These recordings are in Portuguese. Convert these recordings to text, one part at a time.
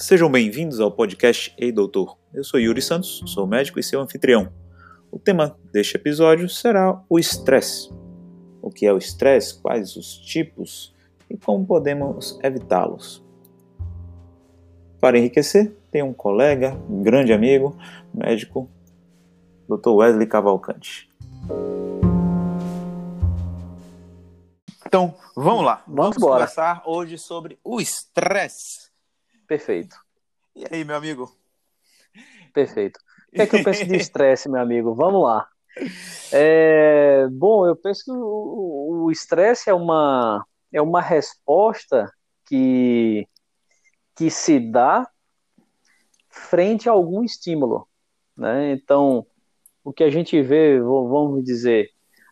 Sejam bem-vindos ao podcast Ei Doutor. Eu sou Yuri Santos, sou médico e seu anfitrião. O tema deste episódio será o estresse. O que é o estresse, quais os tipos e como podemos evitá-los. Para enriquecer, tem um colega, um grande amigo, médico, Dr. Wesley Cavalcante. Então, vamos lá. Vamos, Vamos conversar hoje sobre o estresse. Perfeito, E aí, meu amigo? perfeito. O que é que eu penso de estresse, meu amigo? Vamos lá. É, bom, eu penso que o estresse é uma, é uma resposta que, que se dá frente a algum estímulo, né? Então, o que a gente vê, vamos dizer,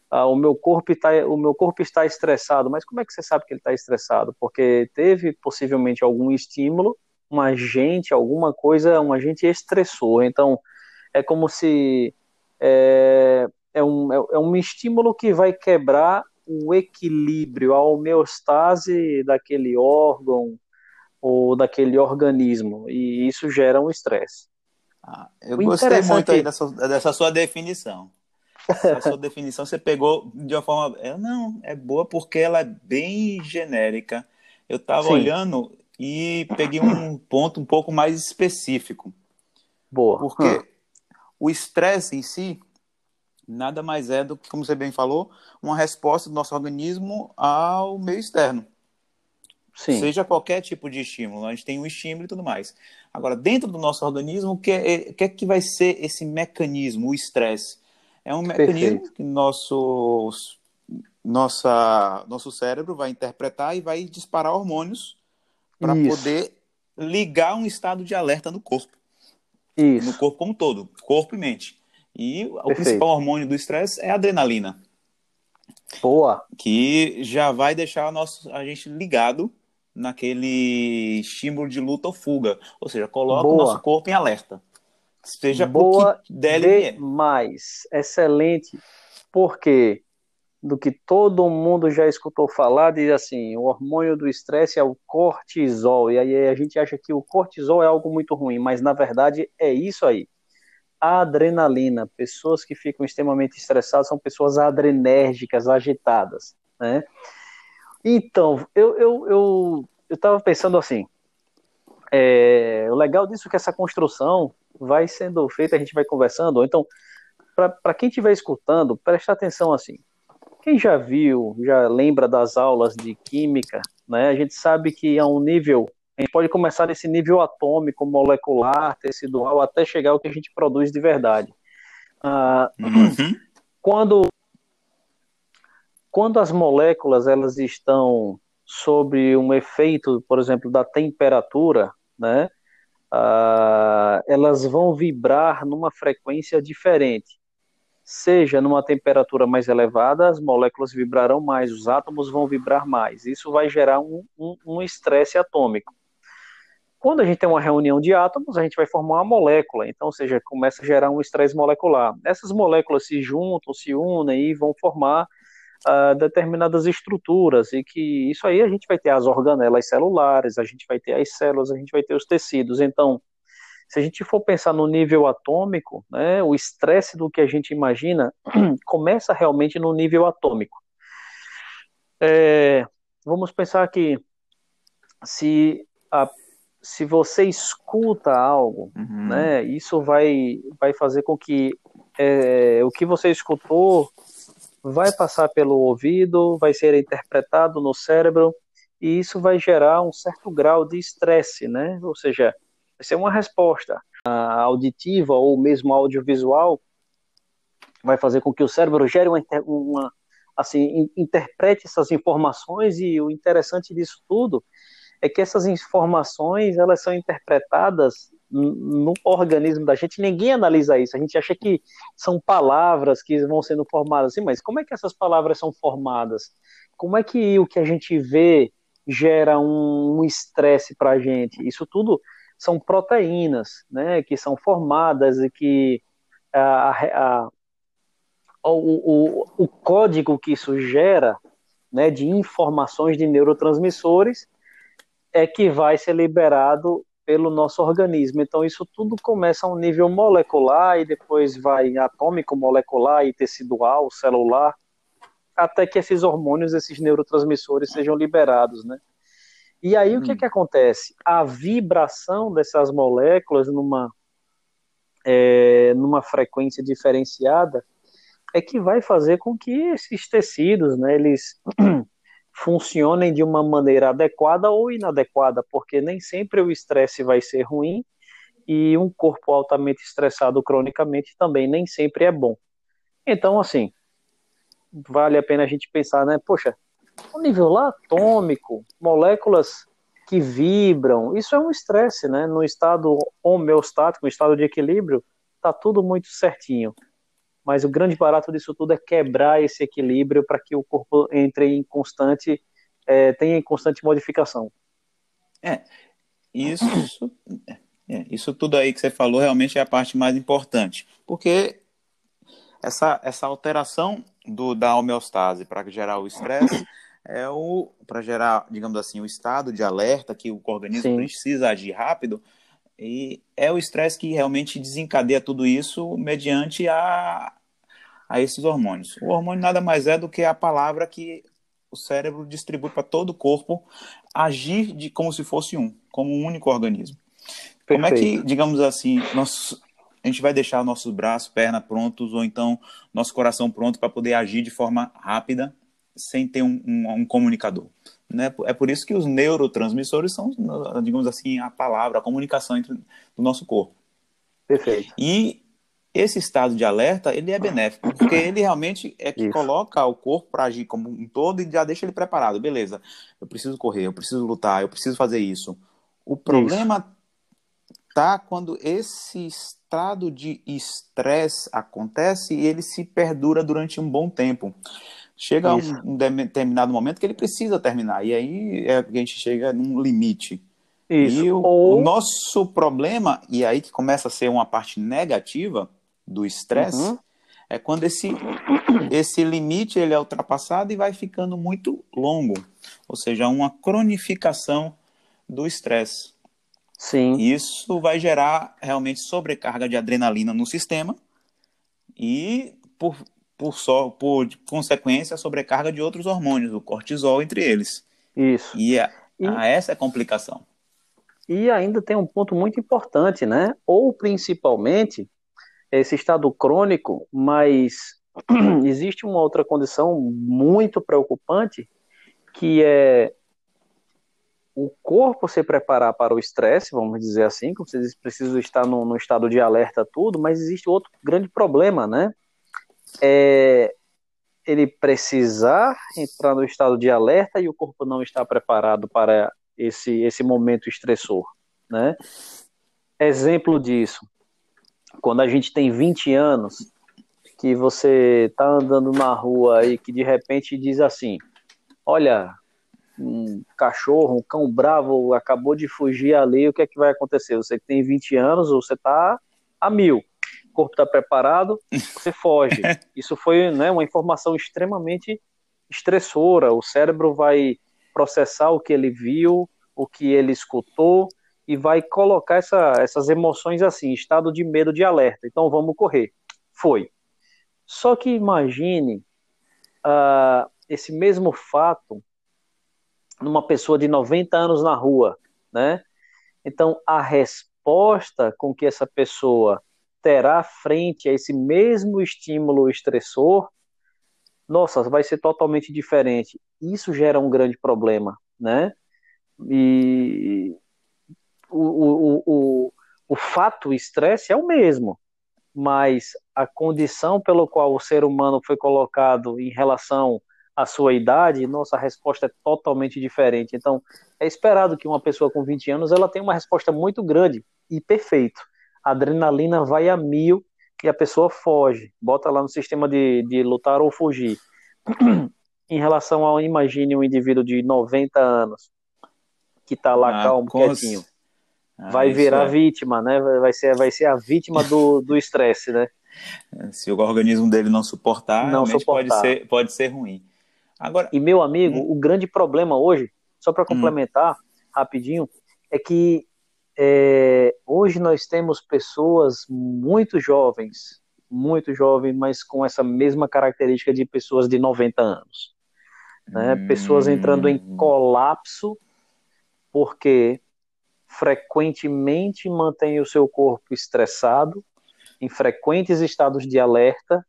ah, o meu corpo está, o meu corpo está estressado, mas como é que você sabe que ele está estressado? Porque teve possivelmente algum estímulo, um agente, alguma coisa, um agente estressor. Então, é como se é, é um, é, é um estímulo que vai quebrar o equilíbrio, a homeostase daquele órgão ou daquele organismo, e isso gera um estresse. Ah, eu O gostei muito aí dessa, dessa sua definição. Essa sua definição você pegou de uma forma. é, Não, é boa porque ela é bem genérica. Eu estava olhando e peguei um ponto um pouco mais específico. Boa. Porque Hum, o estresse em si nada mais é do que, como você bem falou, uma resposta do nosso organismo ao meio externo. sim, Seja qualquer tipo de estímulo, a gente tem um estímulo e tudo mais. Agora, dentro do nosso organismo, o que é, que, é que vai ser esse mecanismo, o estresse? É um mecanismo Perfeito. que nosso, nossa, nosso cérebro vai interpretar e vai disparar hormônios para poder ligar um estado de alerta no corpo, no isso, corpo como um todo, corpo e mente. E o Perfeito. principal hormônio do estresse é a adrenalina, boa, que já vai deixar nosso, a gente ligado naquele estímulo de luta ou fuga. Ou seja, coloca o Boa. nosso corpo em alerta. Seja Boa por que der e vier. demais, excelente, porque do que todo mundo já escutou falar, diz assim, o hormônio do estresse é o cortisol, e aí a gente acha que o cortisol é algo muito ruim, mas na verdade é isso aí. A adrenalina, pessoas que ficam extremamente estressadas são pessoas adrenérgicas, agitadas, né? Então, eu eu eu eu estava pensando assim, é, o legal disso é que essa construção vai sendo feita, a gente vai conversando, então, para quem estiver escutando, presta atenção assim. Quem já viu, já lembra das aulas de química, né? A gente sabe que a um nível, a gente pode começar nesse nível atômico, molecular, tecidual, até chegar ao que a gente produz de verdade. Ah, Uhum. quando quando as moléculas elas estão sob um efeito, por exemplo, da temperatura, né, ah, elas vão vibrar numa frequência diferente. Seja numa temperatura mais elevada, as moléculas vibrarão mais, os átomos vão vibrar mais. Isso vai gerar um um- um estresse atômico. Quando a gente tem uma reunião de átomos, a gente vai formar uma molécula, então, ou seja, começa a gerar um estresse molecular. Essas moléculas se juntam, se unem e vão formar ah, determinadas estruturas, e que isso aí a gente vai ter as organelas celulares, a gente vai ter as células, a gente vai ter os tecidos. Então, se a gente for pensar no nível atômico, né, o estresse do que a gente imagina começa realmente no nível atômico. É, vamos pensar que se, a, se você escuta algo, Uhum. né, isso vai, vai fazer com que é, o que você escutou vai passar pelo ouvido, vai ser interpretado no cérebro, e isso vai gerar um certo grau de estresse, né? Ou seja, vai ser uma resposta auditiva ou mesmo audiovisual, vai fazer com que o cérebro gere uma, uma assim, in- interprete essas informações, e o interessante disso tudo é que essas informações elas são interpretadas no organismo da gente, ninguém analisa isso. A gente acha que são palavras que vão sendo formadas assim, mas como é que essas palavras são formadas? Como é que o que a gente vê gera um um estresse para a gente? Isso tudo são proteínas, né, que são formadas e que a, a, o, o, o código que isso gera, né, de informações de neurotransmissores é que vai ser liberado pelo nosso organismo. Então, isso tudo começa a um nível molecular e depois vai atômico, molecular e tecidual, celular, até que esses hormônios, esses neurotransmissores sejam liberados, né? E aí hum. o que, hum. que acontece? A vibração dessas moléculas numa, é, numa frequência diferenciada é que vai fazer com que esses tecidos, né, eles funcionem de uma maneira adequada ou inadequada, porque nem sempre o estresse vai ser ruim e um corpo altamente estressado cronicamente também nem sempre é bom. Então, assim, vale a pena a gente pensar, né? Poxa, o nível lá atômico, moléculas que vibram, isso é um estresse, né? No estado homeostático, no estado de equilíbrio, tá tudo muito certinho. Mas o grande barato disso tudo é quebrar esse equilíbrio para que o corpo entre em constante, é, tenha em constante modificação. É, isso, é, isso tudo aí que você falou realmente é a parte mais importante, porque essa, essa alteração do, da homeostase para gerar o estresse é o para gerar, digamos assim, o estado de alerta que o organismo Sim. precisa agir rápido e é o estresse que realmente desencadeia tudo isso mediante a, a esses hormônios. O hormônio nada mais é do que a palavra que o cérebro distribui para todo o corpo agir de como se fosse um, como um único organismo. Perfeito. Como é que, digamos assim, nós, a gente vai deixar nossos braços, pernas prontos, ou então nosso coração pronto para poder agir de forma rápida, sem ter um, um, um, comunicador. Né? É por isso que os neurotransmissores são, digamos assim, a palavra, a comunicação entre do nosso corpo. Perfeito. E esse estado de alerta, ele é benéfico, porque ele realmente é que isso. coloca o corpo para agir como um todo e já deixa ele preparado. Beleza, eu preciso correr, eu preciso lutar, eu preciso fazer isso. O problema isso. tá quando esse estado de estresse acontece e ele se perdura durante um bom tempo. Chega um, um, determinado momento que ele precisa terminar, e aí é que a gente chega num limite. Isso. E o, Ou... o nosso problema, e aí que começa a ser uma parte negativa do estresse, uhum. é quando esse, esse limite ele é ultrapassado e vai ficando muito longo. Ou seja, uma cronificação do estresse. Sim. Isso vai gerar realmente sobrecarga de adrenalina no sistema e, por, por, só, por consequência, a sobrecarga de outros hormônios, o cortisol entre eles. Isso. E, a, e... A essa é a complicação. E ainda tem um ponto muito importante, né? Ou principalmente esse estado crônico, mas existe uma outra condição muito preocupante que é o corpo se preparar para o estresse, vamos dizer assim, como vocês precisam estar no, no, estado de alerta tudo, mas existe outro grande problema, né? É ele precisar entrar no estado de alerta e o corpo não está preparado para esse, esse momento estressor, né? Exemplo disso, quando a gente tem 20 anos, que você tá andando na rua e que de repente diz assim, olha, um cachorro, um cão bravo acabou de fugir ali, o que é que vai acontecer? Você tem 20 anos, você está a mil, corpo está preparado, você foge. Isso foi né, uma informação extremamente estressora, o cérebro vai processar o que ele viu, o que ele escutou, e vai colocar essa, essas emoções assim, estado de medo, de alerta. Então vamos correr. Foi. Só que imagine uh, esse mesmo fato numa pessoa de 90 anos na rua, né? Então, a resposta com que essa pessoa terá frente a esse mesmo estímulo estressor, nossa, vai ser totalmente diferente. Isso gera um grande problema, né? E o, o, o, o fato, o estresse é o mesmo, mas a condição pelo qual o ser humano foi colocado em relação a sua idade, nossa resposta é totalmente diferente. Então, é esperado que uma pessoa com 20 anos ela tenha uma resposta muito grande e perfeito. A adrenalina vai a mil e a pessoa foge, bota lá no sistema de, de lutar ou fugir. em relação ao, imagine um indivíduo de 90 anos que está lá ah, calmo, quietinho. Ah, vai virar é. vítima, né? Vai ser, vai ser a vítima do estresse, né? Se o organismo dele não suportar, não suportar. Pode, ser, pode ser ruim. Agora, e meu amigo, hum. o grande problema hoje, só para complementar, hum. rapidinho, é que é, hoje nós temos pessoas muito jovens, muito jovens, mas com essa mesma característica de pessoas de 90 anos. Né? Hum. Pessoas entrando em colapso porque frequentemente mantém o seu corpo estressado, em frequentes estados de alerta,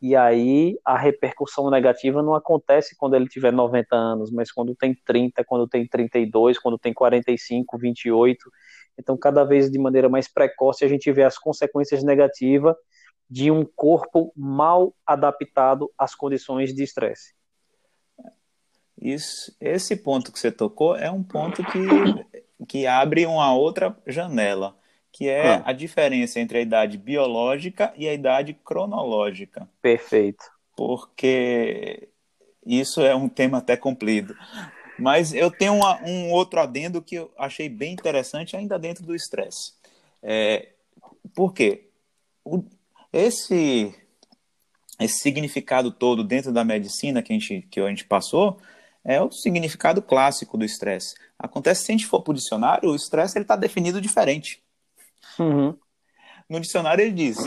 e aí a repercussão negativa não acontece quando ele tiver 90 anos, mas quando tem 30, quando tem 32, quando tem 45, 28. Então, cada vez de maneira mais precoce, a gente vê as consequências negativas de um corpo mal adaptado às condições de estresse. Isso, esse ponto que você tocou é um ponto que, que abre uma outra janela que é ah. a diferença entre a idade biológica e a idade cronológica. Perfeito. Porque isso é um tema até comprido. Mas eu tenho uma, um outro adendo que eu achei bem interessante ainda dentro do estresse. É, por quê? O, esse, esse significado todo dentro da medicina que a gente, que a gente passou é o significado clássico do estresse. Acontece se a gente for para o dicionário, o estresse está definido diferente. Uhum. No dicionário ele diz,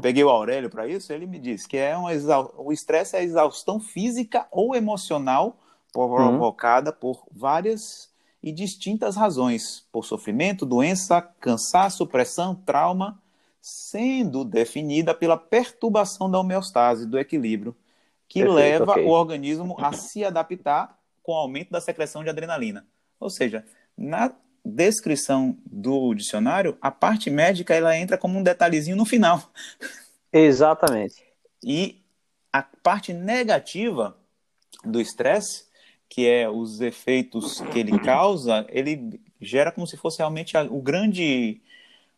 peguei o Aurélio para isso, ele me diz que é uma o estresse é a exaustão física ou emocional provocada uhum. por várias e distintas razões, por sofrimento, doença, cansaço, pressão, trauma, sendo definida pela perturbação da homeostase, do equilíbrio, que Perfeito, leva okay. o organismo a se adaptar com o aumento da secreção de adrenalina. Ou seja, na descrição do dicionário, a parte médica ela entra como um detalhezinho no final. Exatamente. E a parte negativa do estresse, que é os efeitos que ele causa, ele gera como se fosse realmente o grande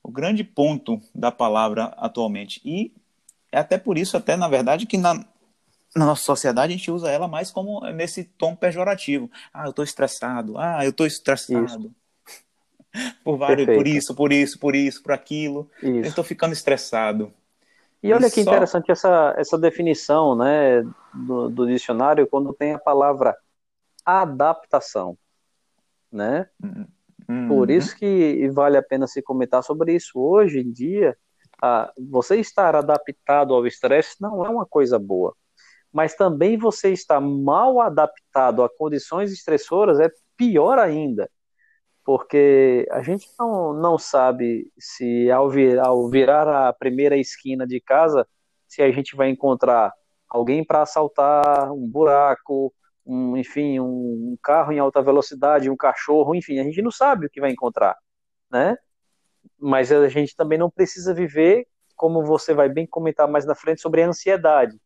o grande ponto da palavra atualmente. E é até por isso, até na verdade, que na, na nossa sociedade a gente usa ela mais como nesse tom pejorativo. Ah, eu estou estressado. Ah, eu estou estressado. Isso por vários, por isso, por isso, por isso, por aquilo. Isso. Eu estou ficando estressado. E olha e que só... interessante essa, essa definição né, do, do, dicionário quando tem a palavra adaptação. Né? Uhum. Por isso que vale a pena se comentar sobre isso. Hoje em dia, a, você estar adaptado ao estresse não é uma coisa boa. Mas também você estar mal adaptado a condições estressoras é pior ainda porque a gente não, não sabe se ao, vir, ao virar a primeira esquina de casa, se a gente vai encontrar alguém para assaltar, um buraco, um, enfim, um carro em alta velocidade, um cachorro, enfim, a gente não sabe o que vai encontrar, né? Mas a gente também não precisa viver, como você vai bem comentar mais na frente, sobre a ansiedade.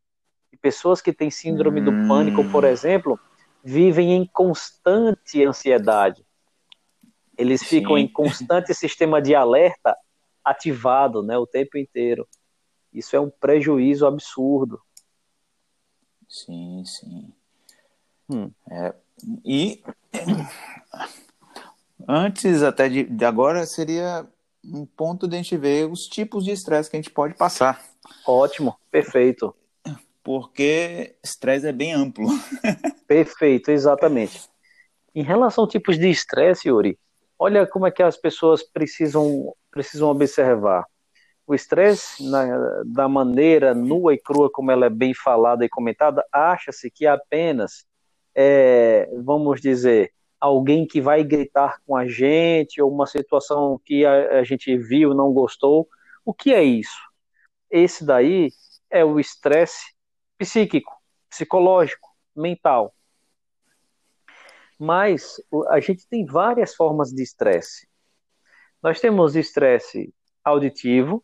E pessoas que têm síndrome hum. do pânico, por exemplo, vivem em constante ansiedade eles ficam Sim. em constante sistema de alerta ativado, né, o tempo inteiro. Isso é um prejuízo absurdo. Sim, sim. Hum. É, e antes até de, de, agora seria um ponto de a gente ver os tipos de estresse que a gente pode passar. Ótimo, perfeito. Porque estresse é bem amplo. perfeito, exatamente. Em relação a tipos de estresse, Yuri, olha como é que as pessoas precisam, precisam observar. O estresse, da maneira nua e crua como ela é bem falada e comentada, acha-se que apenas, é, vamos dizer, alguém que vai gritar com a gente, ou uma situação que a, a gente viu, não gostou. O que é isso? Esse daí é o estresse psíquico, psicológico, mental. Mas a gente tem várias formas de estresse. Nós temos estresse auditivo.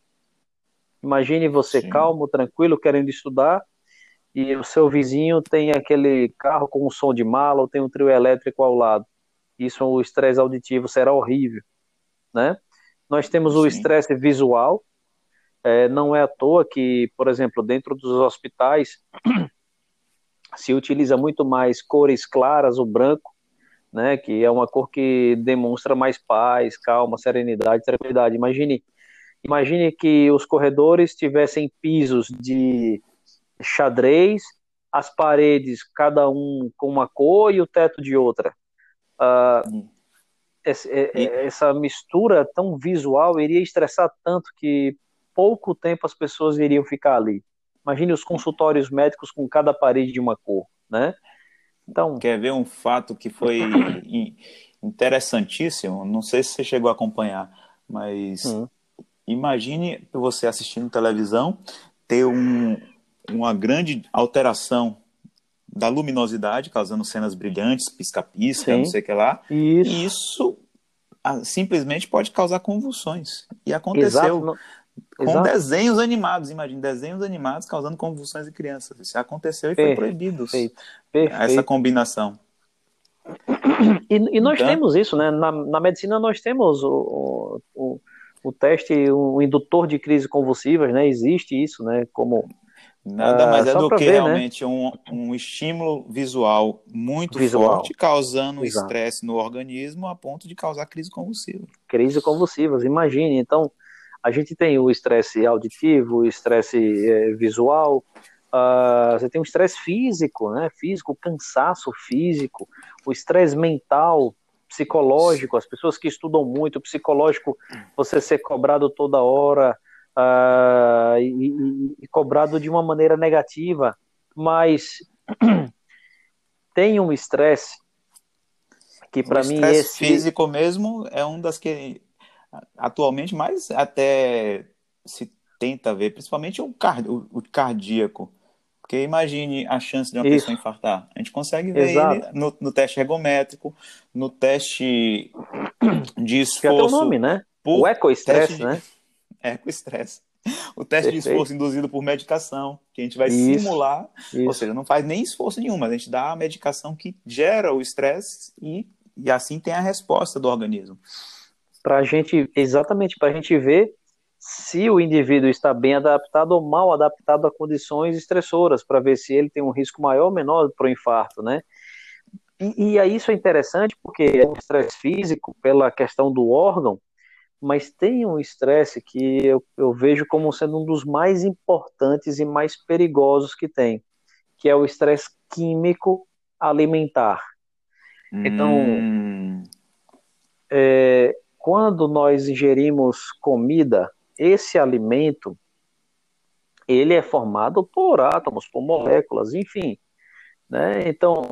Imagine você Sim. calmo, tranquilo, querendo estudar, e o seu vizinho tem aquele carro com um som de mala ou tem um trio elétrico ao lado. Isso, o estresse auditivo será horrível, né? Nós temos Sim. o estresse visual. É, não é à toa que, por exemplo, dentro dos hospitais se utiliza muito mais cores claras, o branco, né, que é uma cor que demonstra mais paz, calma, serenidade, tranquilidade. Imagine, imagine que os corredores tivessem pisos de xadrez, as paredes cada um com uma cor e o teto de outra. uh, essa, essa mistura tão visual iria estressar tanto que pouco tempo as pessoas iriam ficar ali. Imagine os consultórios médicos com cada parede de uma cor, né? Então, quer ver um fato que foi interessantíssimo? Não sei se você chegou a acompanhar, mas hum. imagine você assistindo televisão ter um, uma grande alteração da luminosidade, causando cenas brilhantes, pisca-pisca, não sei o que lá. Isso. E isso ah, simplesmente pode causar convulsões. E aconteceu Exato. Com Exato. desenhos animados, imagine, desenhos animados causando convulsões em crianças. Isso aconteceu e foi proibido Perfeito. essa combinação. E, e nós então... temos isso, né? Na, na medicina nós temos o, o, o teste, o indutor de crise convulsivas, né? Existe isso, né? Como Nada mais é do que ver, né? realmente né? um, um estímulo visual muito visual. forte, causando estresse no organismo a ponto de causar crise convulsiva. Crise convulsivas, imagine. Então, a gente tem o estresse auditivo, o estresse é, visual, uh, você tem o estresse físico, né? Físico, cansaço físico, o estresse mental, psicológico, as pessoas que estudam muito, psicológico, você ser cobrado toda hora, uh, e, e, cobrado de uma maneira negativa, mas tem um estresse que para mim esse físico mesmo é um das que atualmente mais até se tenta ver, principalmente o, card, o, o cardíaco. Porque imagine a chance de uma Isso. pessoa infartar. A gente consegue ver Exato. ele no, no, teste ergométrico, no teste de esforço. Que é o nome, né? O ecoestresse, né? estresse. O teste Perfeito. de esforço induzido por medicação, que a gente vai isso, simular, isso. ou seja, não faz nem esforço nenhum, mas a gente dá a medicação que gera o estresse e, e assim tem a resposta do organismo. Para a gente, exatamente, para a gente ver se o indivíduo está bem adaptado ou mal adaptado a condições estressoras, para ver se ele tem um risco maior ou menor para o infarto, né? E, e aí isso é interessante porque é um estresse físico, pela questão do órgão, mas tem um estresse que eu, eu vejo como sendo um dos mais importantes e mais perigosos que tem, que é o estresse químico alimentar. Então, hum. é, quando nós ingerimos comida, esse alimento ele é formado por átomos, por moléculas, enfim. Né? Então,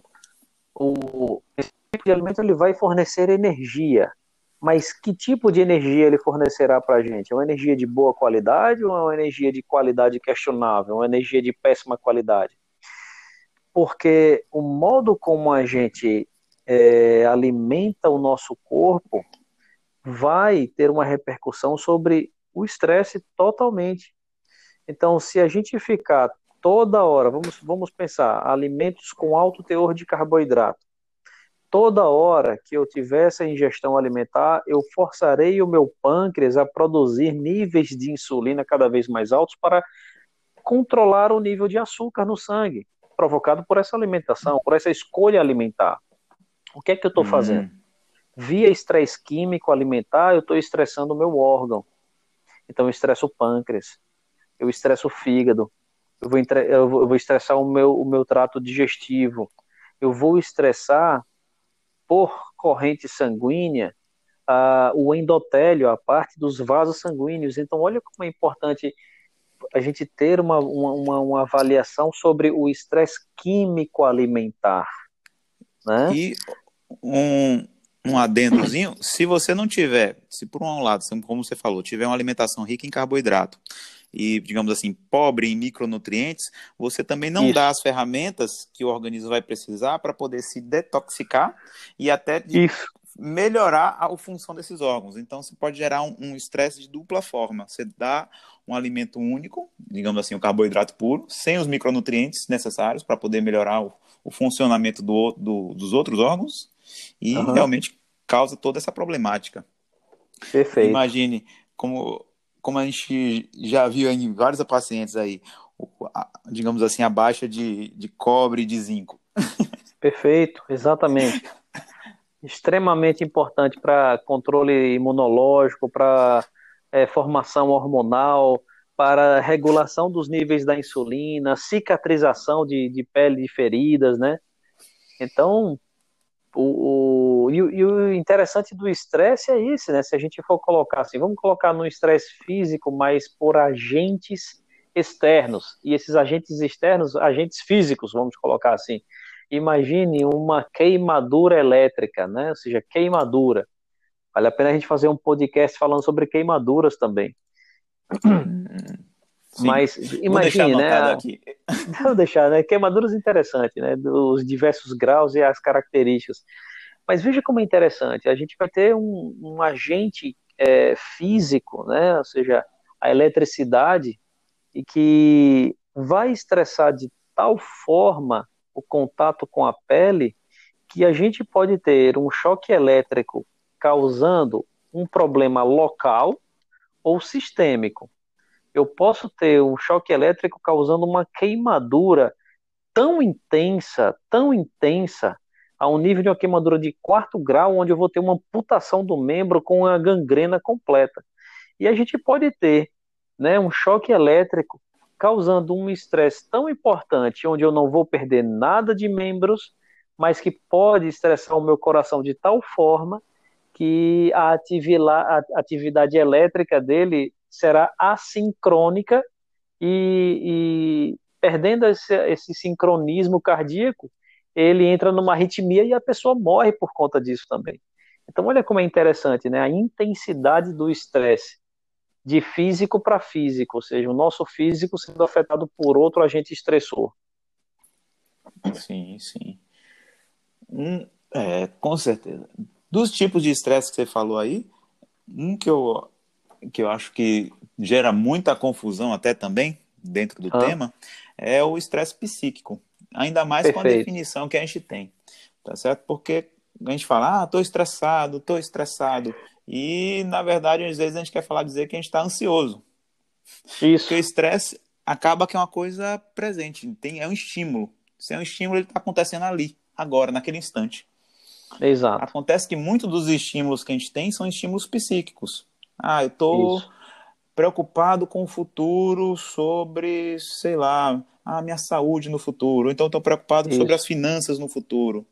o, esse tipo de alimento ele vai fornecer energia mas que tipo de energia ele fornecerá para a gente? É uma energia de boa qualidade ou é uma energia de qualidade questionável, uma energia de péssima qualidade? Porque o modo como a gente é, alimenta o nosso corpo vai ter uma repercussão sobre o estresse totalmente. Então, se a gente ficar toda hora, vamos, vamos pensar, alimentos com alto teor de carboidrato, toda hora que eu tiver essa ingestão alimentar, eu forçarei o meu pâncreas a produzir níveis de insulina cada vez mais altos para controlar o nível de açúcar no sangue, provocado por essa alimentação, por essa escolha alimentar. O que é que eu estou hum. fazendo? Via estresse químico alimentar, eu estou estressando o meu órgão. Então, eu estresso o pâncreas, eu estresso o fígado, eu vou, eu vou estressar o meu, o meu trato digestivo, eu vou estressar por corrente sanguínea uh, o endotélio, a parte dos vasos sanguíneos. Então, olha como é importante a gente ter uma, uma, uma avaliação sobre o estresse químico alimentar. Né? E um, um adendozinho, se você não tiver, se por um lado, como você falou, tiver uma alimentação rica em carboidrato e, digamos assim, pobre em micronutrientes, você também não Isso. dá as ferramentas que o organismo vai precisar para poder se detoxicar e até de melhorar a, função desses órgãos. Então, você pode gerar um estresse de dupla forma. Você dá um alimento único, digamos assim, o um carboidrato puro, sem os micronutrientes necessários para poder melhorar o, o funcionamento do, do, dos outros órgãos e uhum. realmente causa toda essa problemática. Perfeito. Imagine como como a gente já viu em vários pacientes aí, digamos assim, a baixa de, de cobre e de zinco. Perfeito, exatamente. Extremamente importante para controle imunológico, para é, formação hormonal, para regulação dos níveis da insulina, cicatrização de, de pele de feridas, né? Então, o, o, e, e o interessante do estresse é isso, né? Se a gente for colocar assim, vamos colocar no estresse físico, mas por agentes externos. E esses agentes externos, agentes físicos, vamos colocar assim. Imagine uma queimadura elétrica, né? Ou seja, queimadura. Vale a pena a gente fazer um podcast falando sobre queimaduras também. Sim. Mas imagine, né? Aqui. Vou deixar, né? Queimaduras interessantes, né? Dos diversos graus e as características. Mas veja como é interessante. A gente vai ter um, um agente é, físico, né? Ou seja, a eletricidade, e que vai estressar de tal forma o contato com a pele que a gente pode ter um choque elétrico causando um problema local ou sistêmico. Eu posso ter um choque elétrico causando uma queimadura tão intensa, tão intensa, a um nível de uma queimadura de quarto grau, onde eu vou ter uma amputação do membro com a gangrena completa. E a gente pode ter né, um choque elétrico causando um estresse tão importante, onde eu não vou perder nada de membros, mas que pode estressar o meu coração de tal forma que a atividade elétrica dele será assincrônica e, e perdendo esse, esse, sincronismo cardíaco, ele entra numa arritmia e a pessoa morre por conta disso também. Então, olha como é interessante, né? A intensidade do estresse de físico para físico, ou seja, o nosso físico sendo afetado por outro agente estressor. Sim, sim. É, com certeza. Dos tipos de estresse que você falou aí, um que eu, que eu acho que gera muita confusão até também, dentro do ah. tema, é o estresse psíquico. Ainda mais Perfeito. com a definição que a gente tem. Tá certo? Porque a gente fala, ah, tô estressado, tô estressado. E, na verdade, às vezes a gente quer falar, dizer que a gente está ansioso. Isso. Porque o estresse acaba que é uma coisa presente, tem, é um estímulo. Se é um estímulo, ele está acontecendo ali, agora, naquele instante. Exato. Acontece que muitos dos estímulos que a gente tem são estímulos psíquicos. Ah, eu estou preocupado com o futuro sobre, sei lá, a minha saúde no futuro. Então estou preocupado Isso. sobre as finanças no futuro.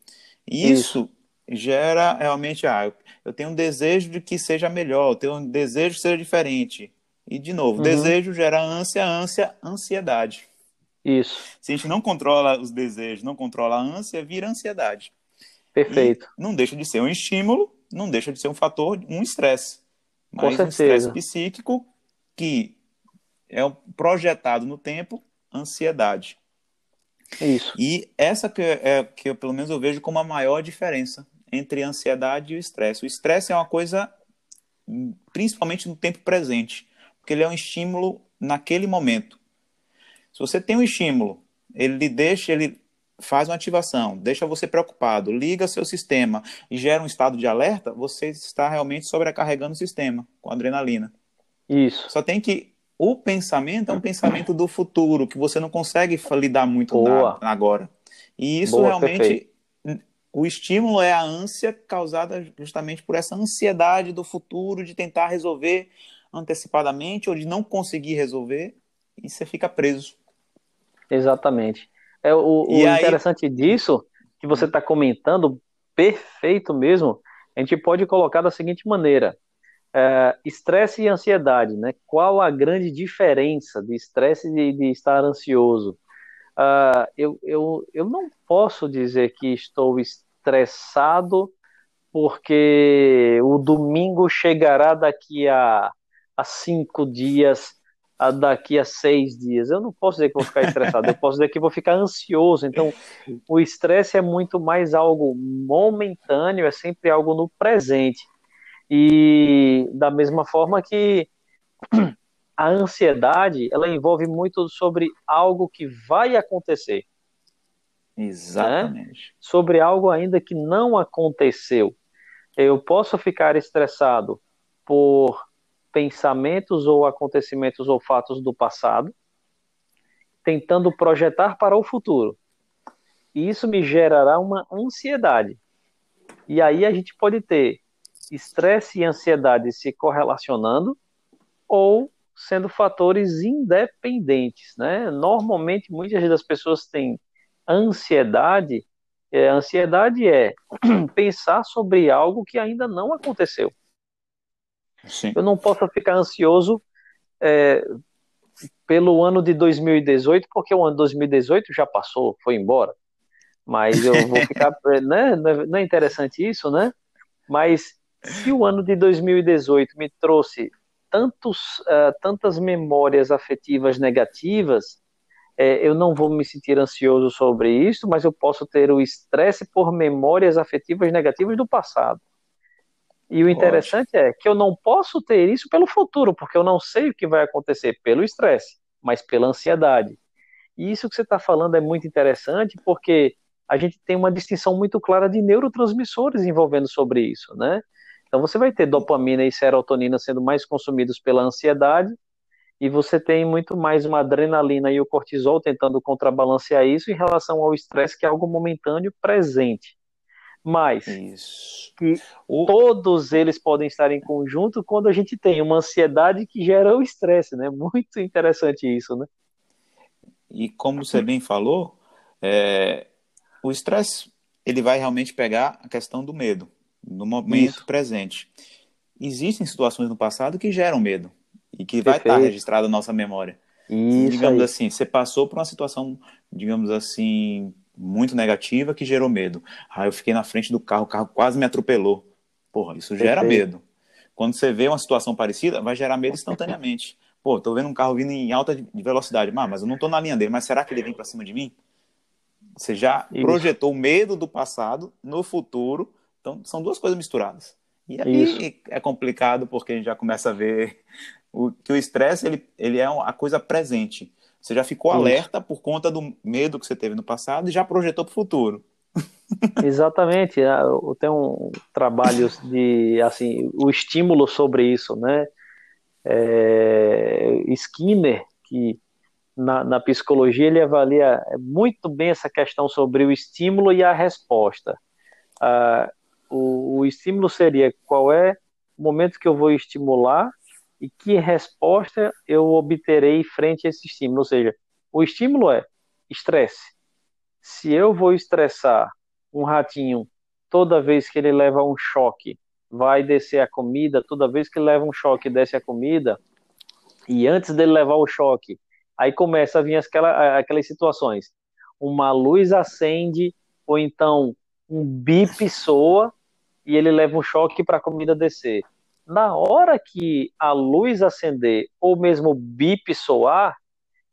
E isso, isso gera realmente, ah, eu tenho um desejo de que seja melhor, eu tenho um desejo de ser diferente. E, de novo, uhum. desejo gera ânsia, ânsia, ansiedade. Isso. Se a gente não controla os desejos, não controla a ânsia, vira ansiedade. Perfeito. E não deixa de ser um estímulo, não deixa de ser um fator, um estresse. Mas um estresse psíquico que é projetado no tempo, ansiedade. Isso. E essa que, é, que eu, pelo menos eu vejo como a maior diferença entre a ansiedade e o estresse. O estresse é uma coisa, principalmente no tempo presente, porque ele é um estímulo naquele momento. Se você tem um estímulo, ele lhe deixa, ele faz uma ativação, deixa você preocupado, liga seu sistema e gera um estado de alerta, você está realmente sobrecarregando o sistema com adrenalina. Isso. Só tem que o pensamento é um pensamento do futuro que você não consegue lidar muito na, agora. E isso Boa, realmente perfeito o estímulo é a ânsia causada justamente por essa ansiedade do futuro, de tentar resolver antecipadamente ou de não conseguir resolver, e você fica preso. Exatamente. É o, o interessante disso que você está comentando, perfeito mesmo. A gente pode colocar da seguinte maneira: é, estresse e ansiedade, né? Qual a grande diferença de estresse e de estar ansioso? Uh, eu, eu, eu não posso dizer que estou estressado porque o domingo chegará daqui a, a cinco dias, a daqui a seis dias. Eu não posso dizer que vou ficar estressado, eu posso dizer que vou ficar ansioso. Então, o estresse é muito mais algo momentâneo, é sempre algo no presente. E da mesma forma que a ansiedade, ela envolve muito sobre algo que vai acontecer. Exatamente. Né? Sobre algo ainda que não aconteceu. Eu posso ficar estressado por pensamentos ou acontecimentos ou fatos do passado, tentando projetar para o futuro. E isso me gerará uma ansiedade. E aí a gente pode ter estresse e ansiedade se correlacionando ou sendo fatores independentes, né? Normalmente muitas das pessoas têm ansiedade É, ansiedade é pensar sobre algo que ainda não aconteceu. Sim. Eu não posso ficar ansioso é, pelo ano de 2018, porque o ano de 2018 já passou, foi embora. Mas eu vou ficar. né? Não é interessante isso, né? Mas se o ano de 2018 me trouxe tantos, uh, tantas memórias afetivas negativas, é, eu não vou me sentir ansioso sobre isso, mas eu posso ter o estresse por memórias afetivas negativas do passado. E o interessante Ótimo. é que eu não posso ter isso pelo futuro, porque eu não sei o que vai acontecer pelo estresse, mas pela ansiedade. E isso que você está falando é muito interessante, porque a gente tem uma distinção muito clara de neurotransmissores envolvendo sobre isso, né? Então você vai ter dopamina e serotonina sendo mais consumidos pela ansiedade, e você tem muito mais uma adrenalina e o cortisol tentando contrabalancear isso em relação ao estresse, que é algo momentâneo presente. Mas isso. que o... todos eles podem estar em conjunto quando a gente tem uma ansiedade que gera o estresse, né? Muito interessante isso, né? E como você bem falou, é... o estresse ele vai realmente pegar a questão do medo no momento isso. presente. Existem situações no passado que geram medo e que vai estar registrado na nossa memória. Isso digamos aí. assim, você passou por uma situação, digamos assim, muito negativa que gerou medo. Ah, eu fiquei na frente do carro, o carro quase me atropelou. Porra, isso Perfeito. gera medo. Quando você vê uma situação parecida, vai gerar medo instantaneamente. Pô, tô vendo um carro vindo em alta velocidade, ah, mas eu não tô na linha dele, mas será que ele vem para cima de mim? Você já isso. projetou o medo do passado no futuro, então são duas coisas misturadas. E aí isso. é complicado porque a gente já começa a ver o, que o estresse ele, ele é a coisa presente. Você já ficou Isso. alerta por conta do medo que você teve no passado e já projetou para o futuro. Exatamente. É, eu tenho trabalhos de assim o estímulo sobre isso, né? É, Skinner, que na, na, psicologia ele avalia muito bem essa questão sobre o estímulo e a resposta. Ah, o, o estímulo seria qual é o momento que eu vou estimular e que resposta eu obterei frente a esse estímulo. Ou seja, o estímulo é estresse. Se eu vou estressar um ratinho toda vez que ele leva um choque, vai descer a comida, toda vez que leva um choque, desce a comida, e antes dele levar o choque, aí começa a vir aquela, aquelas situações. Uma luz acende, ou então um bip soa, e ele leva um choque para a comida descer na hora que a luz acender ou mesmo o bip soar,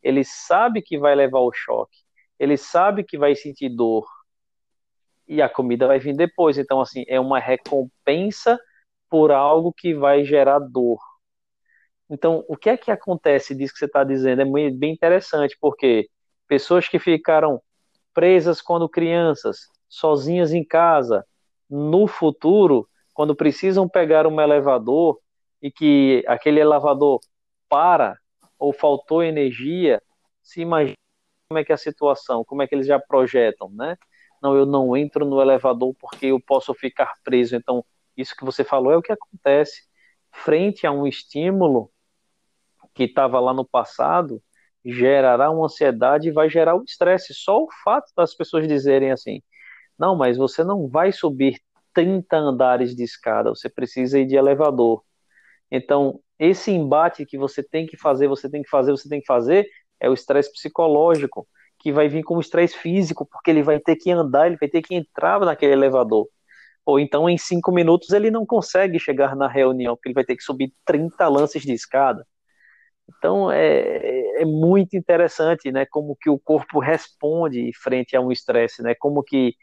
ele sabe que vai levar o choque, ele sabe que vai sentir dor e a comida vai vir depois. Então, assim, é uma recompensa por algo que vai gerar dor. Então, o que é que acontece disso que você está dizendo? É bem interessante, porque pessoas que ficaram presas quando crianças, sozinhas em casa, no futuro, quando precisam pegar um elevador e que aquele elevador para ou faltou energia, se imagina como é que é a situação, como é que eles já projetam, né? Não, eu não entro no elevador porque eu posso ficar preso. Então, isso que você falou é o que acontece frente a um estímulo que estava lá no passado, gerará uma ansiedade e vai gerar um estresse. Só o fato das pessoas dizerem assim: não, mas você não vai subir 30 andares de escada, você precisa ir de elevador. Então, esse embate que você tem que fazer, você tem que fazer, você tem que fazer, é o estresse psicológico, que vai vir com o estresse físico, porque ele vai ter que andar, ele vai ter que entrar naquele elevador. Ou então, em cinco minutos, ele não consegue chegar na reunião, porque ele vai ter que subir 30 lances de escada. Então, é, é muito interessante, né, como que o corpo responde frente a um estresse, né, como que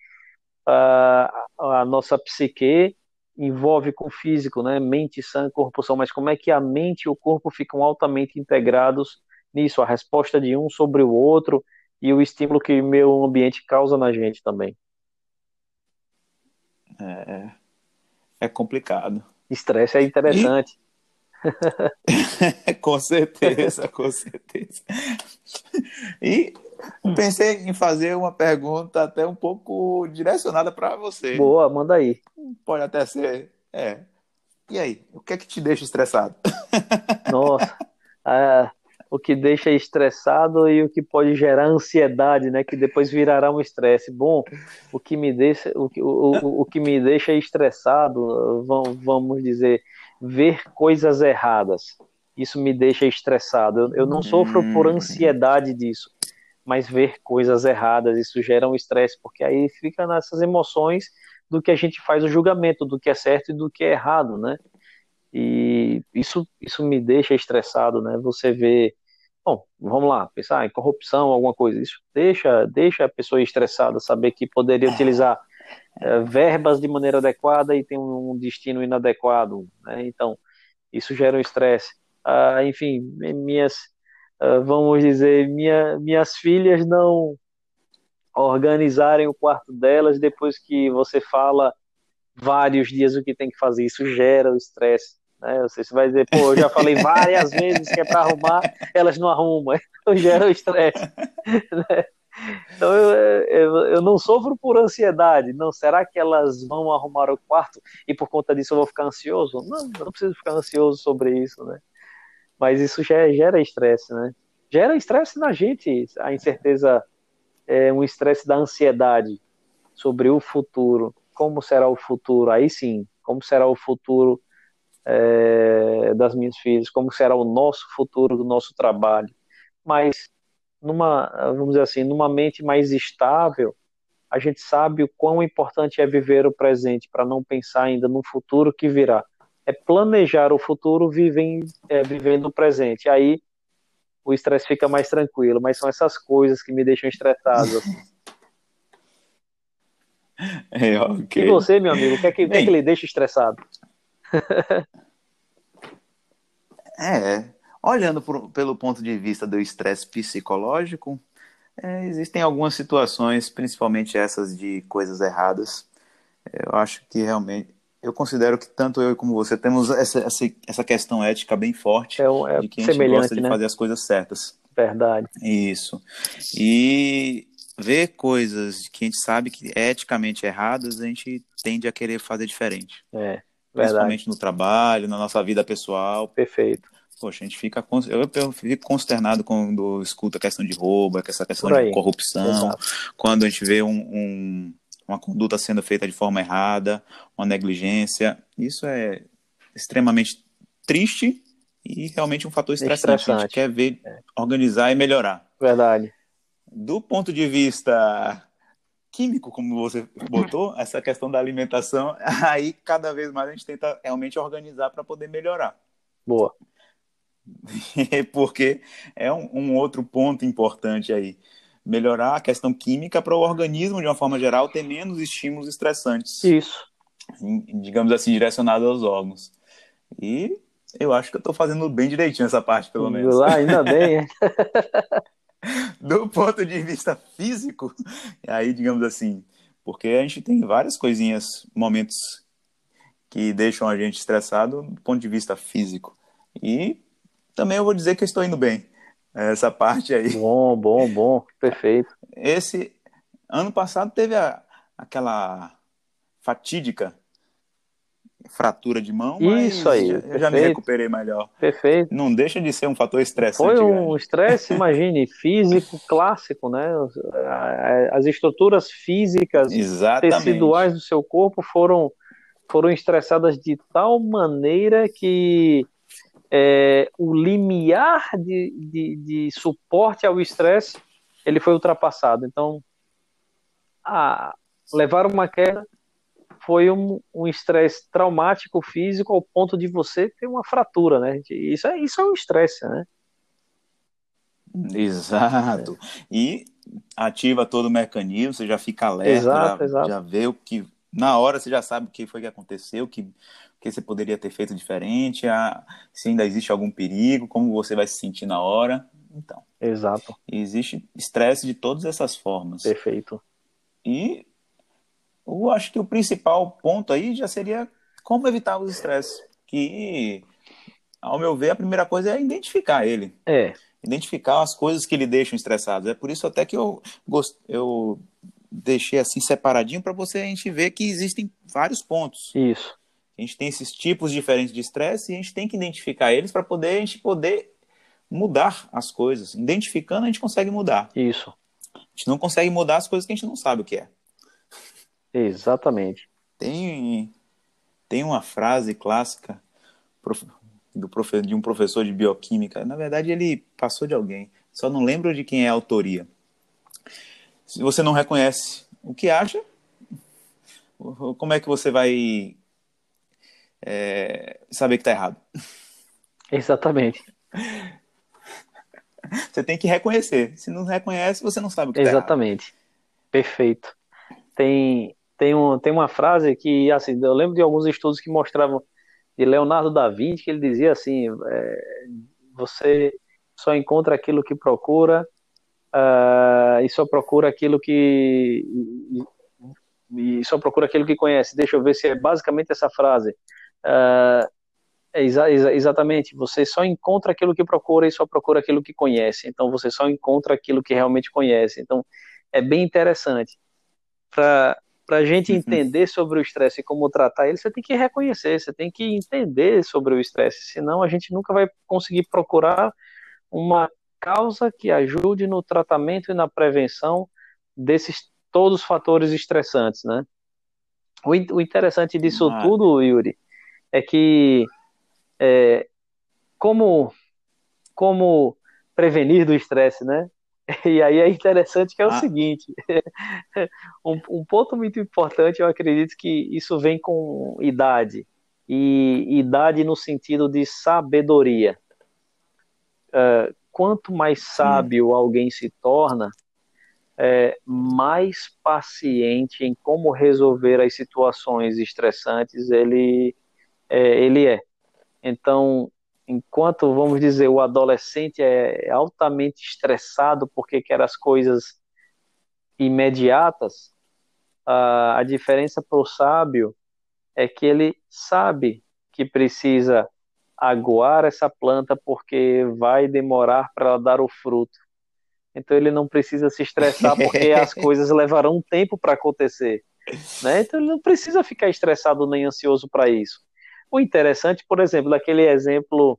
a, a nossa psique envolve com o físico, né? Mente, sangue, corpo, mas como é que a mente e o corpo ficam altamente integrados nisso? A resposta de um sobre o outro e o estímulo que o meio ambiente causa na gente também. É, é complicado. Estresse é interessante. Com certeza, com certeza. E Pensei em fazer uma pergunta até um pouco direcionada para você. Boa, manda aí. Pode até ser. É. E aí, o que é que te deixa estressado? Nossa, a, o que deixa estressado e o que pode gerar ansiedade, né? Que depois virará um estresse. Bom, o que me deixa, o, o, o que me deixa estressado, vamos dizer, ver coisas erradas. Isso me deixa estressado. Eu, eu não sofro por hum. ansiedade disso, mas ver coisas erradas, isso gera um estresse, porque aí fica nessas emoções do que a gente faz o julgamento, do que é certo e do que é errado, né? E isso, isso me deixa estressado, né? Você vê, bom, vamos lá, pensar em corrupção, alguma coisa, isso deixa, deixa a pessoa estressada, saber que poderia utilizar é, verbas de maneira adequada e tem um destino inadequado, né? Então, isso gera um estresse. Ah, enfim, minhas, ah, vamos dizer, minha, minhas filhas não organizarem o quarto delas depois que você fala vários dias o que tem que fazer. Isso gera o estresse. Né? Você vai dizer, pô, eu já falei várias vezes que é para arrumar, elas não arrumam. Então gera o estresse. Né? Então eu, eu, eu, não sofro por ansiedade. Não, será que elas vão arrumar o quarto e por conta disso eu vou ficar ansioso? Não, eu não preciso ficar ansioso sobre isso, né? Mas isso já gera estresse, né? Gera estresse na gente, a incerteza, é um estresse da ansiedade sobre o futuro como será o futuro, aí sim, como será o futuro é, das minhas filhas, como será o nosso futuro do nosso trabalho. Mas, numa, vamos dizer assim, numa mente mais estável, a gente sabe o quão importante é viver o presente para não pensar ainda no futuro que virá. É planejar o futuro vivendo, é, vivendo o presente. Aí o estresse fica mais tranquilo, mas são essas coisas que me deixam estressado. É, okay. E você, meu amigo, o que é que, Bem, que, é que lhe deixa estressado? é, olhando por, pelo ponto de vista do estresse psicológico, é, existem algumas situações, principalmente essas de coisas erradas. Eu acho que realmente, eu considero que tanto eu como você temos essa, essa, essa questão ética bem forte é, é de que a gente gosta de né? fazer as coisas certas. Verdade. Isso. E ver coisas que a gente sabe que eticamente erradas, a gente tende a querer fazer diferente. É, Principalmente verdade. no trabalho, na nossa vida pessoal. Perfeito. Poxa, a gente fica. Eu, eu fico consternado quando escuta a questão de roubo, essa questão de corrupção, Exato. quando a gente vê um, um, uma conduta sendo feita de forma errada, uma negligência. Isso é extremamente triste e realmente um fator estressante. estressante. A gente quer ver, é. organizar e melhorar. Verdade do ponto de vista químico, como você botou, essa questão da alimentação, aí cada vez mais a gente tenta realmente organizar para poder melhorar. Boa. Porque é um, um, outro ponto importante aí. Melhorar a questão química para o organismo, de uma forma geral, ter menos estímulos estressantes. Isso. Digamos assim, direcionado aos órgãos. E eu acho que eu estou fazendo bem direitinho essa parte, pelo menos. Lá, ainda bem, do ponto de vista físico, aí, digamos assim, porque a gente tem várias coisinhas, momentos que deixam a gente estressado do ponto de vista físico. E também eu vou dizer que eu estou indo bem. Essa parte aí. Bom, bom, bom. Perfeito. Esse ano passado teve a, aquela fatídica fratura de mão, Isso aí, eu já me recuperei melhor. Perfeito. Não deixa de ser um fator estressante. Foi um estresse, imagine, físico clássico, né? As estruturas físicas Exatamente. teciduais do seu corpo foram, foram estressadas de tal maneira que é, o limiar de, de, de suporte ao estresse ele foi ultrapassado. Então, a, levar uma queda foi um estresse traumático físico ao ponto de você ter uma fratura, né? Isso é, isso é um estresse, né? Exato. E ativa todo o mecanismo, você já fica alerta, exato, já, exato. já vê o que. Na hora você já sabe o que foi que aconteceu, que, que você poderia ter feito diferente, a, se ainda existe algum perigo, como você vai se sentir na hora. Então. Exato. Existe estresse de todas essas formas. Perfeito. E eu acho que o principal ponto aí já seria como evitar os estresses. Que, ao meu ver, a primeira coisa é identificar ele. É. Identificar as coisas que lhe deixam estressados. É por isso até que eu, gost... eu deixei assim separadinho para você a gente ver que existem vários pontos. Isso. A gente tem esses tipos diferentes de estresse e a gente tem que identificar eles para poder a gente poder mudar as coisas. Identificando, a gente consegue mudar. Isso. A gente não consegue mudar as coisas que a gente não sabe o que é. Exatamente. Tem, tem uma frase clássica do de um professor de bioquímica. Na verdade, ele passou de alguém. Só não lembro de quem é a autoria. Se você não reconhece o que acha, como é que você vai é, saber que está errado? Exatamente. Você tem que reconhecer. Se não reconhece, você não sabe o que errado. Exatamente. Perfeito. Tem, tem, um, tem uma frase que, assim, eu lembro de alguns estudos que mostravam de Leonardo da Vinci, que ele dizia assim: é, você só encontra aquilo que procura uh, e só procura aquilo que e, e, só procura aquilo que conhece. Deixa eu ver se é basicamente essa frase. Uh, é exa exa exatamente. Você só encontra aquilo que procura e só procura aquilo que conhece. Então você só encontra aquilo que realmente conhece. Então é bem interessante. Para a gente uhum. entender sobre o estresse e como tratar ele, você tem que reconhecer, você tem que entender sobre o estresse, senão a gente nunca vai conseguir procurar uma causa que ajude no tratamento e na prevenção desses todos os fatores estressantes, né? O, o interessante disso ah. tudo, Yuri, é que é, como como prevenir do estresse, né? E aí é interessante que é o ah. seguinte: um, um, ponto muito importante, eu acredito que isso vem com idade, e idade no sentido de sabedoria. Uh, quanto mais sábio hum. alguém se torna, é, mais paciente em como resolver as situações estressantes ele é, ele é. Então, enquanto, vamos dizer, o adolescente é altamente estressado porque quer as coisas imediatas, a, a diferença para o sábio é que ele sabe que precisa aguar essa planta porque vai demorar para ela dar o fruto. Então ele não precisa se estressar porque as coisas levarão tempo para acontecer. Né? Então ele não precisa ficar estressado nem ansioso para isso. O interessante, por exemplo, daquele exemplo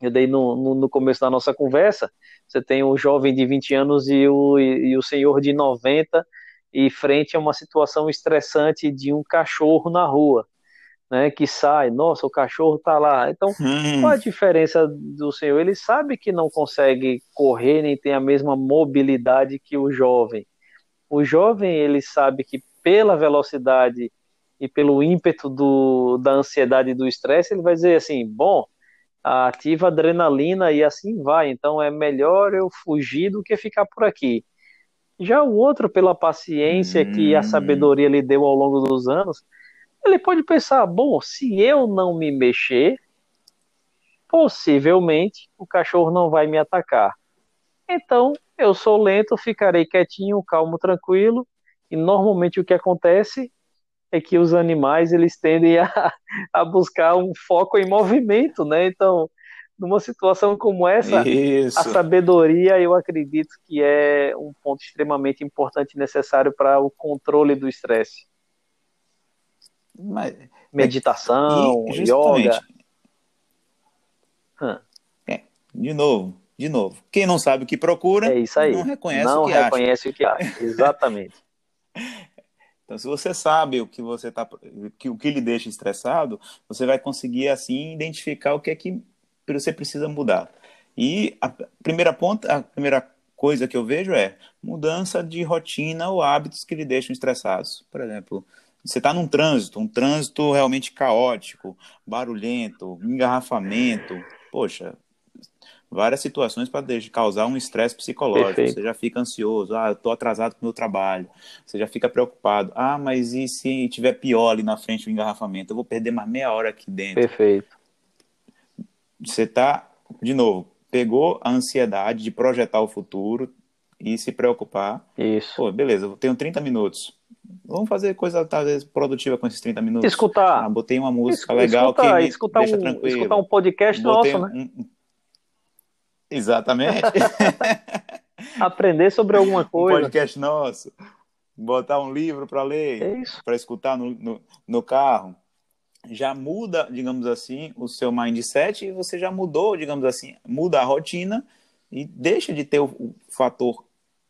eu dei no, no, no, começo da nossa conversa, você tem o jovem de 20 anos e o, e, e o senhor de 90 e frente a uma situação estressante de um cachorro na rua, né, que sai, nossa, o cachorro está lá. Então, hum. qual a diferença do senhor? Ele sabe que não consegue correr nem tem a mesma mobilidade que o jovem. O jovem, ele sabe que pela velocidade e pelo ímpeto do, da ansiedade e do estresse, ele vai dizer assim: bom, ativa adrenalina e assim vai. Então é melhor eu fugir do que ficar por aqui. Já o outro, pela paciência hum. que a hum. sabedoria lhe deu ao longo dos anos, ele pode pensar: bom, se eu não me mexer, possivelmente o cachorro não vai me atacar. Então eu sou lento, ficarei quietinho, calmo, tranquilo. E normalmente o que acontece é que os animais eles tendem a, a buscar um foco em movimento, né? Então, numa situação como essa, Isso. a sabedoria eu acredito que é um ponto extremamente importante e necessário para o controle do estresse. Mas, Meditação, e, yoga. É, de novo, de novo. Quem não sabe o que procura, é isso aí. não reconhece não o que reconhece acha. o que acha. Exatamente. Então, se você sabe o que você tá, que, o que lhe deixa estressado, você vai conseguir assim identificar o que é que você precisa mudar. E a primeira ponta, a primeira coisa que eu vejo é mudança de rotina ou hábitos que lhe deixam estressados. Por exemplo, você está num trânsito, um trânsito realmente caótico, barulhento, engarrafamento. Poxa, várias situações para causar um estresse psicológico. Perfeito. Você já fica ansioso, ah, eu estou atrasado com o meu trabalho. Você já fica preocupado, ah, mas e se tiver pior ali na frente do engarrafamento? Eu vou perder mais meia hora aqui dentro. Perfeito. Você está, de novo, pegou a ansiedade de projetar o futuro e se preocupar. Isso. Pô, beleza, eu tenho 30 minutos. Vamos fazer coisa talvez produtiva com esses 30 minutos. Escutar. Ah, botei uma música legal escutar, que me escutar deixa um, tranquilo. Escutar um podcast botei nosso, né? Um, Exatamente. Aprender sobre alguma coisa. Um podcast nosso. Botar um livro para ler, é para escutar no, no, no, carro. já muda, digamos assim, o seu mindset e você já mudou, digamos assim, muda a rotina e deixa de ter o, fator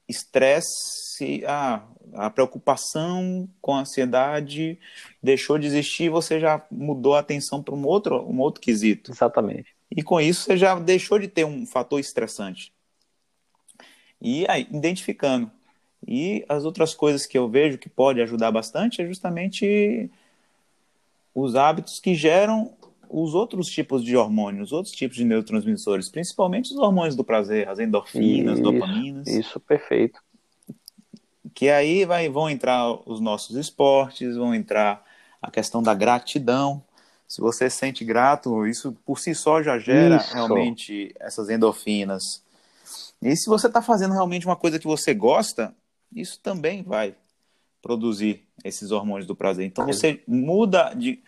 estresse, a, a preocupação com a ansiedade deixou de existir, você já mudou a atenção para um outro, um outro quesito. Exatamente. E com isso você já deixou de ter um fator estressante. E aí, identificando. E as outras coisas que eu vejo que pode ajudar bastante é justamente os hábitos que geram os outros tipos de hormônios, os outros tipos de neurotransmissores, principalmente os hormônios do prazer, as endorfinas, Isso, dopaminas. Isso, perfeito. Que aí vai, vão entrar os nossos esportes, vão entrar a questão da gratidão. Se você se sente grato, isso por si só já gera Isso. realmente essas endorfinas. E se você está fazendo realmente uma coisa que você gosta, isso também vai produzir esses hormônios do prazer. Então você muda de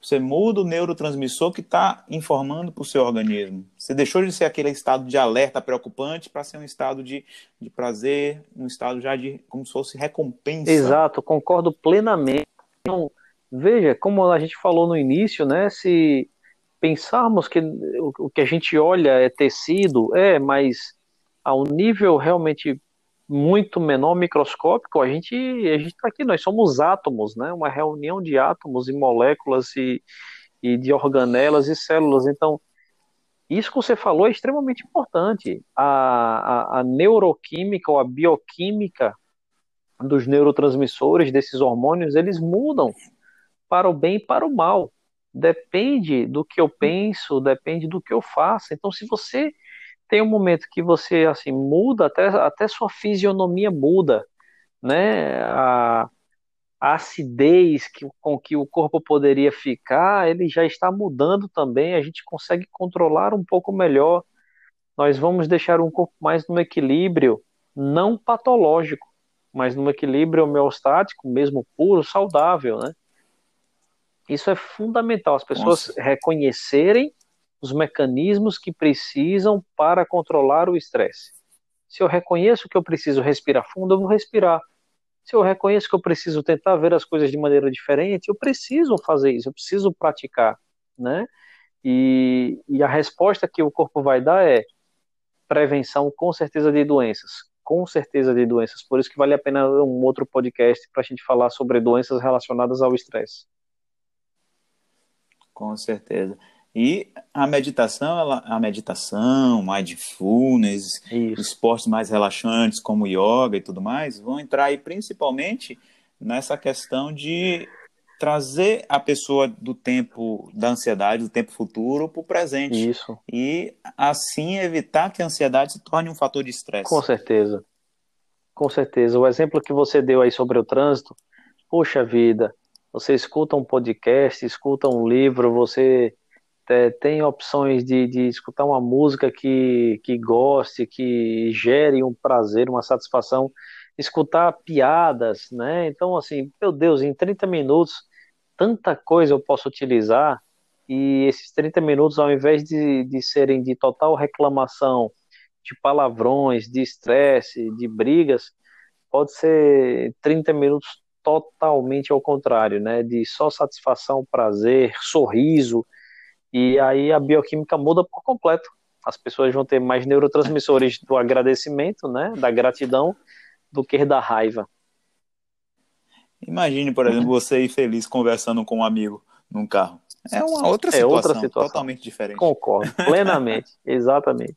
você muda o neurotransmissor que está informando para o seu organismo. Você deixou de ser aquele estado de alerta preocupante para ser um estado de, de prazer, um estado já de como se fosse recompensa. Exato, concordo plenamente. Então, veja, como a gente falou no início, né? Se pensarmos que o, que a gente olha é tecido, é, mas a um nível realmente muito menor, microscópico, a gente a gente está aqui, nós somos átomos, né? Uma reunião de átomos e moléculas e, e de organelas e células. Então, isso que você falou é extremamente importante. A, a, a neuroquímica ou a bioquímica dos neurotransmissores, desses hormônios, eles mudam para o bem e para o mal. Depende do que eu penso, depende do que eu faço. Então, se você tem um momento que você assim muda, até, até sua fisionomia muda, né? A, a acidez que, com que o corpo poderia ficar, ele já está mudando também. A gente consegue controlar um pouco melhor. Nós vamos deixar um corpo mais no equilíbrio, não patológico, mas no equilíbrio homeostático, mesmo puro, saudável, né? Isso é fundamental, as pessoas Nossa. reconhecerem os mecanismos que precisam para controlar o estresse. Se eu reconheço que eu preciso respirar fundo, eu vou respirar. Se eu reconheço que eu preciso tentar ver as coisas de maneira diferente, eu preciso fazer isso, eu preciso praticar, né? E, e a resposta que o corpo vai dar é prevenção, com certeza, de doenças. Com certeza de doenças. Por isso que vale a pena um outro podcast para a gente falar sobre doenças relacionadas ao estresse. Com certeza. E a meditação, ela, a meditação, mindfulness, Isso. esportes mais relaxantes como yoga e tudo mais, vão entrar aí principalmente nessa questão de trazer a pessoa do tempo da ansiedade, do tempo futuro, para o presente. Isso. E assim evitar que a ansiedade se torne um fator de estresse. Com certeza. Com certeza. O exemplo que você deu aí sobre o trânsito, poxa vida, você escuta um podcast, escuta um livro, você é, tem opções de, de escutar uma música que, que goste, que gere um prazer, uma satisfação, escutar piadas, né? Então, assim, meu Deus, em 30 minutos, tanta coisa eu posso utilizar, e esses 30 minutos, ao invés de, de serem de total reclamação, de palavrões, de estresse, de brigas, pode ser 30 minutos totalmente ao contrário, né? De só satisfação, prazer, sorriso, e aí a bioquímica muda por completo. As pessoas vão ter mais neurotransmissores do agradecimento, né, da gratidão, do que da raiva. Imagine, por exemplo, você ir feliz conversando com um amigo num carro. É uma outra É situação, outra situação. totalmente diferente. Concordo, plenamente, exatamente.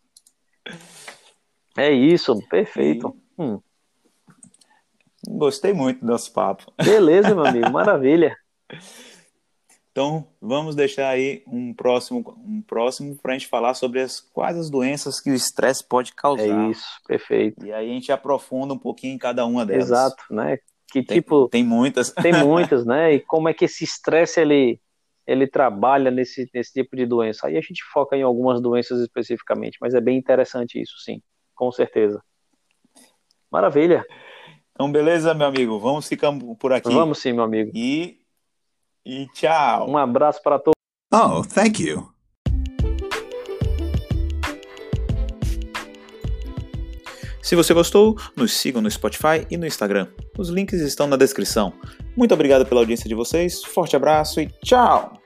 É isso, perfeito. Hum, Gostei muito do nosso papo. beleza, meu amigo, maravilha. Então, vamos deixar aí um próximo, um próximo para a gente falar sobre as, quais as doenças que o estresse pode causar. É isso, perfeito. E aí a gente aprofunda um pouquinho em cada uma delas. Exato, né? Que Tem, tipo, tem muitas. tem muitas, né? E como é que esse estresse ele, ele trabalha nesse, nesse tipo de doença? Aí a gente foca em algumas doenças especificamente, mas é bem interessante isso, sim, com certeza. Maravilha. Então, beleza, meu amigo? Vamos ficando por aqui. Vamos sim, meu amigo. E, e tchau. Um abraço para todos. Oh, thank you. Se você gostou, nos sigam no Spotify e no Instagram. Os links estão na descrição. Muito obrigado pela audiência de vocês, forte abraço e tchau!